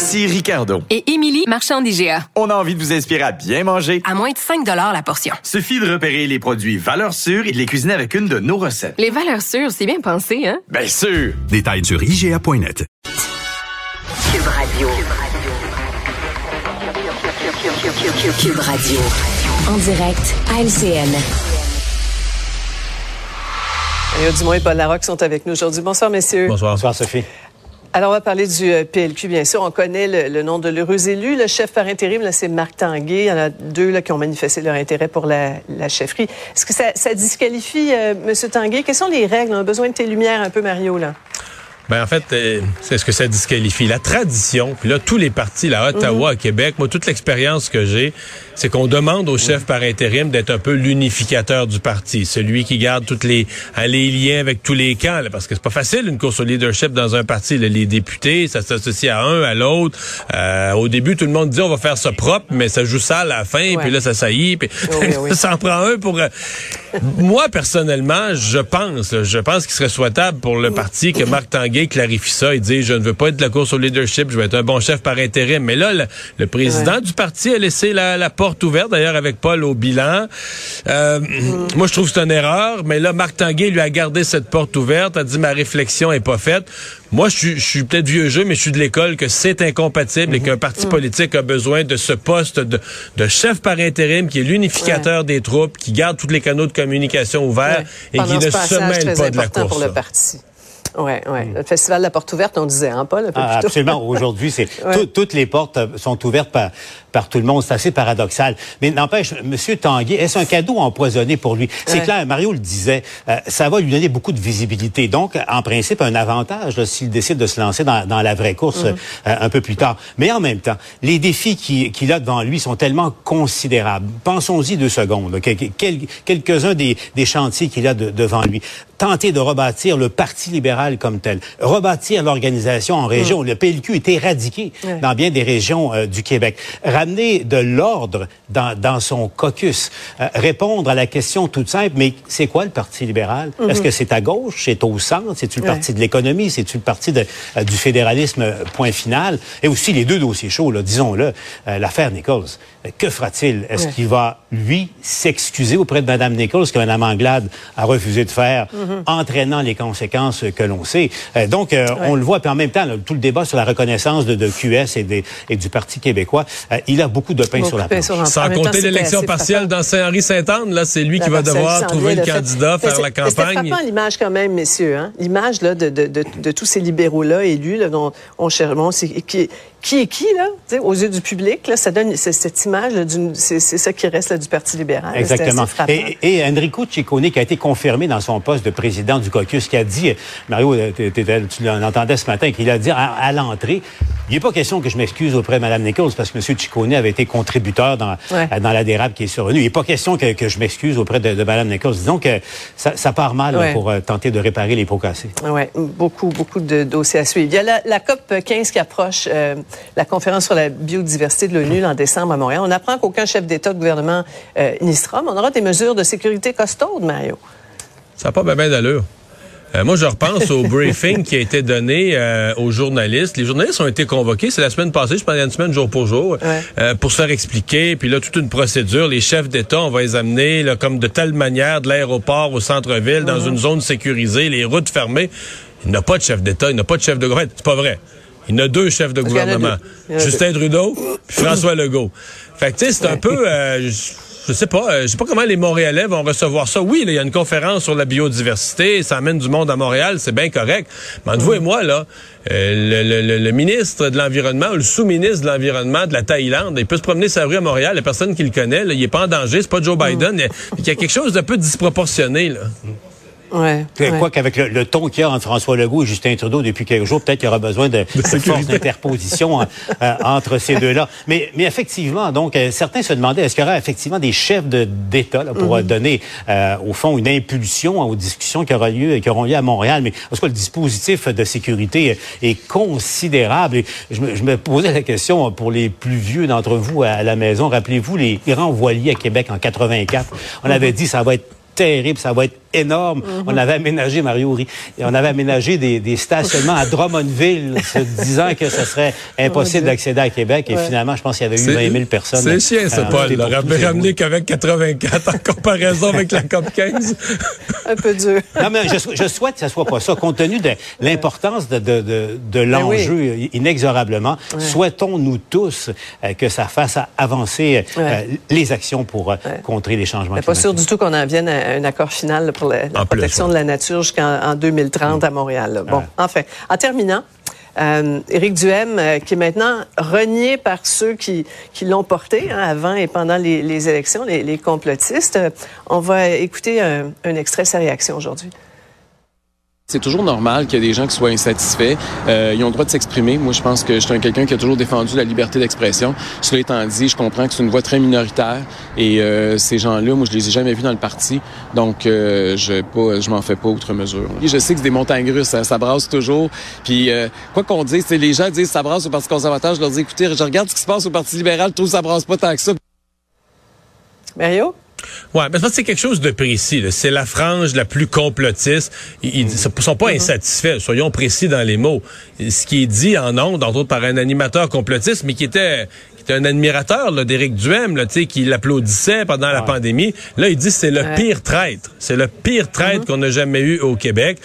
Ici Ricardo. Et Émilie, marchand d'IGA. On a envie de vous inspirer à bien manger. À moins de 5 la portion. Suffit de repérer les produits valeurs sûres et de les cuisiner avec une de nos recettes. Les valeurs sûres, c'est bien pensé, hein? Bien sûr! Détails sur IGA.net. Cube Radio. Cube Radio. En direct à LCN. Mario Dumont et Paul Larocque sont avec nous aujourd'hui. Bonsoir, messieurs. Bonsoir. Bonsoir, Sophie. Alors, on va parler du euh, PLQ, bien sûr. On connaît le, nom de l'heureux élu. Le chef par intérim, c'est Marc Tanguay. Il y en a deux là, qui ont manifesté leur intérêt pour la, chefferie. Est-ce que ça, disqualifie euh, M. Tanguay? Quelles sont les règles? On a besoin de tes lumières un peu, Mario, là. Ben en fait, euh, c'est ce que ça disqualifie. La tradition, puis là, tous les partis, la Ottawa, à Québec, moi, toute l'expérience que j'ai, c'est qu'on demande au chef par intérim d'être un peu l'unificateur du parti, celui qui garde toutes les, hein, les liens avec tous les camps, parce que c'est pas facile une course au leadership dans un parti. les députés, ça s'associe à un, à l'autre. Euh, au début, tout le monde dit on va faire ça propre, mais ça joue ça à la fin, puis là, ça saillit, puis ça en prend un pour... Euh, moi, personnellement, je pense, je pense qu'il serait souhaitable pour le parti que Marc Tanguay clarifie ça. Il dit, je ne veux pas être de la course au leadership, je veux être un bon chef par intérim. Mais là, le, président du parti a laissé la, porte ouverte, d'ailleurs, avec Paul au bilan. Euh, mm. Moi, je trouve que c'est une erreur. Mais là, Marc Tanguay lui a gardé cette porte ouverte, a dit, ma réflexion est pas faite. Moi, je suis, peut-être vieux jeu, mais je suis de l'école que c'est incompatible et mm-hmm. qu'un parti mm. politique a besoin de ce poste de, chef par intérim qui est l'unificateur des troupes, qui garde tous les canaux de communication ouverts et qui ne se mêle pas de la course. Pour le parti. Oui, oui. Le Festival de la Porte ouverte, on disait, hein, Paul? Un peu ah, absolument. Aujourd'hui, c'est toutes les portes sont ouvertes par, par tout le monde. C'est assez paradoxal. Mais n'empêche, M. Tanguay, est-ce un cadeau empoisonné pour lui? C'est clair, Mario le disait, euh, ça va lui donner beaucoup de visibilité. Donc, en principe, un avantage s'il décide de se lancer dans, dans la vraie course mm-hmm. euh, un peu plus tard. Mais en même temps, les défis qu'il a devant lui sont tellement considérables. Pensons-y deux secondes. Quelques-uns des, des chantiers qu'il a devant lui tenter de rebâtir le Parti libéral comme tel, rebâtir l'organisation en région. Mm. Le PLQ est éradiqué dans bien des régions euh, du Québec. Ramener de l'ordre dans, dans, son caucus. Euh, répondre à la question toute simple, mais c'est quoi le Parti libéral? Mm-hmm. Est-ce que c'est à gauche? C'est au centre? C'est-tu le Parti de l'économie? C'est-tu le Parti de, euh, du fédéralisme? Point final? Et aussi les deux dossiers chauds, disons-le. L'affaire Nichols. Que fera-t-il? Est-ce qu'il va, lui, s'excuser auprès de Mme Nichols, que Mme Anglade a refusé de faire? Mhm. entraînant les conséquences que l'on sait? Euh, donc, euh, on le voit, puis en même temps, tout le débat sur la reconnaissance de, QS et, des, et, du Parti québécois, euh, il a beaucoup de pain sur la planche. Sans compter l'élection partielle dans Saint-Henri-Saint-Anne, là, c'est lui qui va devoir trouver le candidat, faire la campagne. C'est frappant l'image quand même, messieurs, hein? l'image là de, de, de, tous ces libéraux-là élus, là, dont on cherche, bon, qui, qui est qui, là, aux yeux du public, là, ça donne cette image, c'est ça qui reste là, du Parti libéral. Exactement. et, et, Enrico Ciccone, qui a été confirmé dans son poste de président du caucus, qui a dit, Mario, tu l'entendais ce matin, qu'il a dit à, l'entrée, il n'est pas question que je m'excuse auprès de Mme Nichols parce que M. Ciccone avait été contributeur dans, dans la dérape qui est survenue. Il n'est pas question que, que je m'excuse auprès de, de, Mme Nichols. Disons que ça, ça part mal pour euh, tenter de réparer les pots cassés. Oui, beaucoup, beaucoup de dossiers à suivre. Il y a la, la COP 15 qui approche. Euh, la conférence sur la biodiversité de l'ONU en décembre à Montréal. On apprend qu'aucun chef d'État de gouvernement euh, n'y sera, mais on aura des mesures de sécurité costaudes, Mario. Ça n'a pas bien d'allure. Euh, moi, je repense au briefing qui a été donné euh, aux journalistes. Les journalistes ont été convoqués, c'est la semaine passée, je pense, une semaine jour pour jour, euh, pour se faire expliquer. Puis là, toute une procédure. Les chefs d'État, on va les amener là, comme de telle manière de l'aéroport au centre-ville, dans une zone sécurisée, les routes fermées. Il n'a pas de chef d'État, il n'a pas de chef de gouvernement. C'est pas vrai. Il y en a deux chefs de gouvernement. Justin Trudeau puis François Legault. Fait que, tu sais, c'est un peu... Je sais pas, euh, je sais pas comment les Montréalais vont recevoir ça. Oui, il y a une conférence sur la biodiversité, ça amène du monde à Montréal, c'est bien correct. Mais entre vous et moi, là, euh, le, ministre de l'Environnement ou le sous-ministre de l'Environnement de la Thaïlande, il peut se promener sa rue à Montréal, la personne qui le connaît, il est pas en danger, c'est pas Joe Biden. Il y, a, quelque chose d'un peu disproportionné, là. Ouais, ouais. Quoi qu'avec le, le ton qu'il y a entre François Legault et Justin Trudeau depuis quelques jours, peut-être qu'il y aura besoin de, de force d'interposition euh, entre ces deux-là. Mais, mais effectivement, donc, euh, certains se demandaient, est-ce qu'il y aura effectivement des chefs d'État de, pour mm -hmm. donner, euh, au fond, une impulsion aux discussions qui, aura lieu, qui auront lieu à Montréal? Mais parce que le dispositif de sécurité est considérable. Et je, me, je me posais la question pour les plus vieux d'entre vous à la maison. Rappelez-vous les grands voiliers à Québec en 84. On avait dit ça va être terrible, ça va être énorme. Mm -hmm. On avait aménagé, Mario Ri, et on avait aménagé des, des stationnements à Drummondville, se disant que ce serait impossible d'accéder à Québec. Et ouais. finalement, je pense qu'il y avait eu 20 000 personnes. C'est chiant, ça, Paul. Ramener, ramener qu'avec 84 en comparaison avec la COP 15. Un peu dur. Non, mais je, je, souhaite que ce soit pas ça. Compte tenu de l'importance de, de, de, de l'enjeu oui. inexorablement, ouais. souhaitons-nous tous euh, que ça fasse avancer euh, les actions pour euh, contrer les changements climatiques. pas sûr du tout qu'on en vienne à un accord final pour la, la protection plus, ouais. de la nature jusqu'en 2030 mmh. à Montréal. Là. Bon, ouais. enfin, en terminant, euh, Éric Duhem, euh, qui est maintenant renié par ceux qui, qui l'ont porté hein, avant et pendant les, les élections, les, les, complotistes. Euh, on va écouter un, un extrait de sa réaction aujourd'hui. C'est toujours normal qu'il y ait des gens qui soient insatisfaits. Euh, ils ont le droit de s'exprimer. Moi, je pense que je suis quelqu'un qui a toujours défendu la liberté d'expression. Cela étant dit, je comprends que c'est une voix très minoritaire et euh, ces gens-là, moi, je les ai jamais vus dans le parti. Donc, euh, je pas, je m'en fais pas outre mesure. Là. Je sais que c'est des montagnes russes, hein, ça brasse toujours. Puis, euh, quoi qu'on dise, les gens disent ça brasse au Parti conservateur. Je leur dis, écoutez, je regarde ce qui se passe au Parti libéral, tout ça brasse pas tant que ça. Mario? Ouais, mais c'est quelque chose de précis. C'est la frange la plus complotiste. Ils ne sont pas mm -hmm. insatisfaits. Soyons précis dans les mots. Ce qui est dit en ondes, entre autres par un animateur complotiste, mais qui était qui était un admirateur d'Éric Duhem, là, qui l'applaudissait pendant ouais. la pandémie. Là, il dit c'est le ouais. pire traître. C'est le pire traître mm -hmm. qu'on a jamais eu au Québec.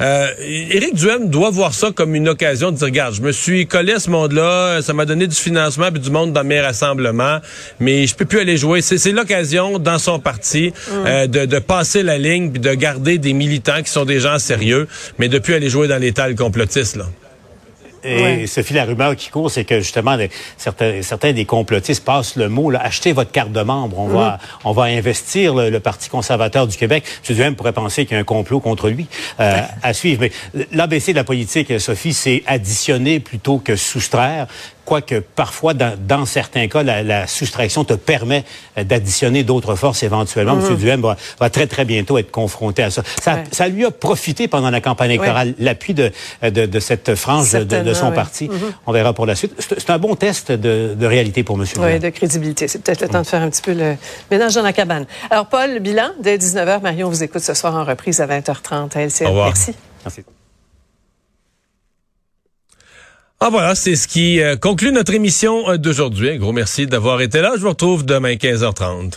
Euh, Éric Duhem doit voir ça comme une occasion de dire, regarde, je me suis collé à ce monde-là, ça m'a donné du financement puis du monde dans mes rassemblements, mais je peux plus aller jouer. C'est l'occasion, dans son parti, mm. euh, de, de, passer la ligne puis de garder des militants qui sont des gens sérieux, mais de plus aller jouer dans les tales complotistes, là. Et ouais. Sophie, la rumeur qui court, c'est que justement, les, certains, certains des complotistes passent le mot, là, achetez votre carte de membre. On, mmh. va, on va investir le, le, Parti conservateur du Québec. M. Duhem pourrait penser qu'il y a un complot contre lui euh, à suivre. Mais l'ABC de la politique, Sophie, c'est additionner plutôt que soustraire quoique parfois, dans, dans, certains cas, la, la, soustraction te permet d'additionner d'autres forces éventuellement. -hmm. M. Duhem va, va, très, très bientôt être confronté à ça. Ça, ouais. ça lui a profité pendant la campagne électorale, ouais. l'appui de, de, de, cette frange de, de, son ouais. parti. -hmm. On verra pour la suite. C'est un bon test de, de réalité pour M. Duhem. Oui, de crédibilité. C'est peut-être le temps de faire un petit peu le ménage dans la cabane. Alors, Paul, bilan, dès 19h, Marion vous écoute ce soir en reprise à 20h30 à LCN. Merci. Merci. Ah voilà, c'est ce qui euh, conclut notre émission d'aujourd'hui. Un gros merci d'avoir été là. Je vous retrouve demain 15h30.